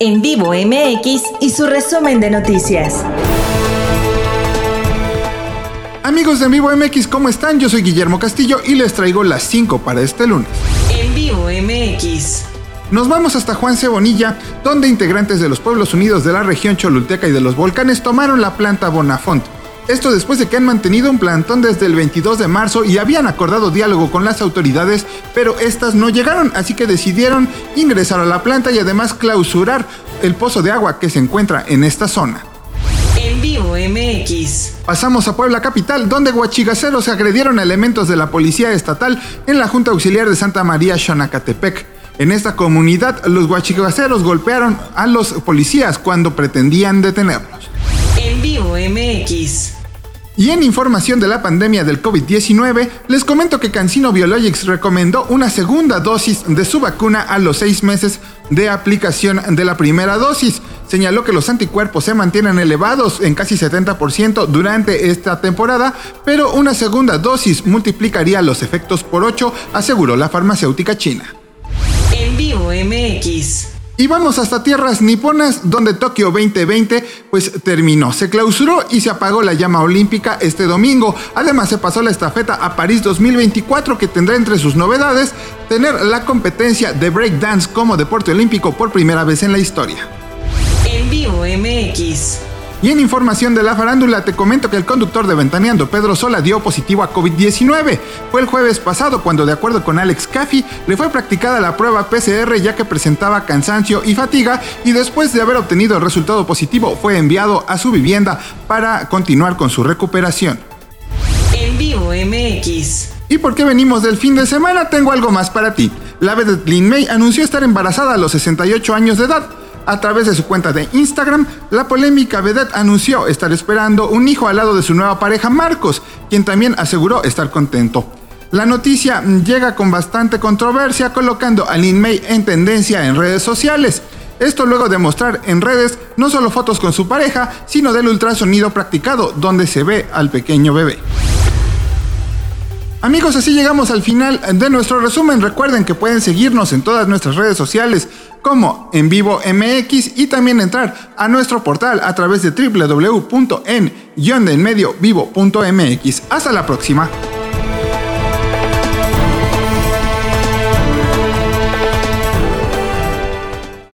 En vivo MX y su resumen de noticias. Amigos de En Vivo MX, ¿cómo están? Yo soy Guillermo Castillo y les traigo las 5 para este lunes. En vivo MX. Nos vamos hasta Juan Cebonilla, donde integrantes de los pueblos unidos de la región Cholulteca y de los volcanes tomaron la planta Bonafont. Esto después de que han mantenido un plantón desde el 22 de marzo y habían acordado diálogo con las autoridades, pero estas no llegaron, así que decidieron ingresar a la planta y además clausurar el pozo de agua que se encuentra en esta zona. En vivo MX. Pasamos a Puebla Capital, donde guachigaceros agredieron a elementos de la Policía Estatal en la Junta Auxiliar de Santa María Xonacatepec. En esta comunidad, los guachigaceros golpearon a los policías cuando pretendían detenerlos. En vivo MX. Y en información de la pandemia del COVID-19, les comento que Cancino Biologics recomendó una segunda dosis de su vacuna a los seis meses de aplicación de la primera dosis. Señaló que los anticuerpos se mantienen elevados en casi 70% durante esta temporada, pero una segunda dosis multiplicaría los efectos por 8, aseguró la farmacéutica china. En vivo MX. Y vamos hasta tierras niponas, donde Tokio 2020 pues terminó. Se clausuró y se apagó la llama olímpica este domingo. Además se pasó la estafeta a París 2024 que tendrá entre sus novedades tener la competencia de breakdance como deporte olímpico por primera vez en la historia. En vivo MX. Y en información de la farándula te comento que el conductor de Ventaneando, Pedro Sola, dio positivo a COVID-19. Fue el jueves pasado cuando, de acuerdo con Alex Caffey, le fue practicada la prueba PCR ya que presentaba cansancio y fatiga y después de haber obtenido el resultado positivo fue enviado a su vivienda para continuar con su recuperación. En vivo MX. ¿Y por qué venimos del fin de semana? Tengo algo más para ti. La vedette Lin May anunció estar embarazada a los 68 años de edad. A través de su cuenta de Instagram, la polémica vedette anunció estar esperando un hijo al lado de su nueva pareja Marcos, quien también aseguró estar contento. La noticia llega con bastante controversia colocando a Lin May en tendencia en redes sociales. Esto luego de mostrar en redes no solo fotos con su pareja, sino del ultrasonido practicado donde se ve al pequeño bebé. Amigos, así llegamos al final de nuestro resumen. Recuerden que pueden seguirnos en todas nuestras redes sociales como en vivo MX y también entrar a nuestro portal a través de www.en-vivo.mx. Hasta la próxima.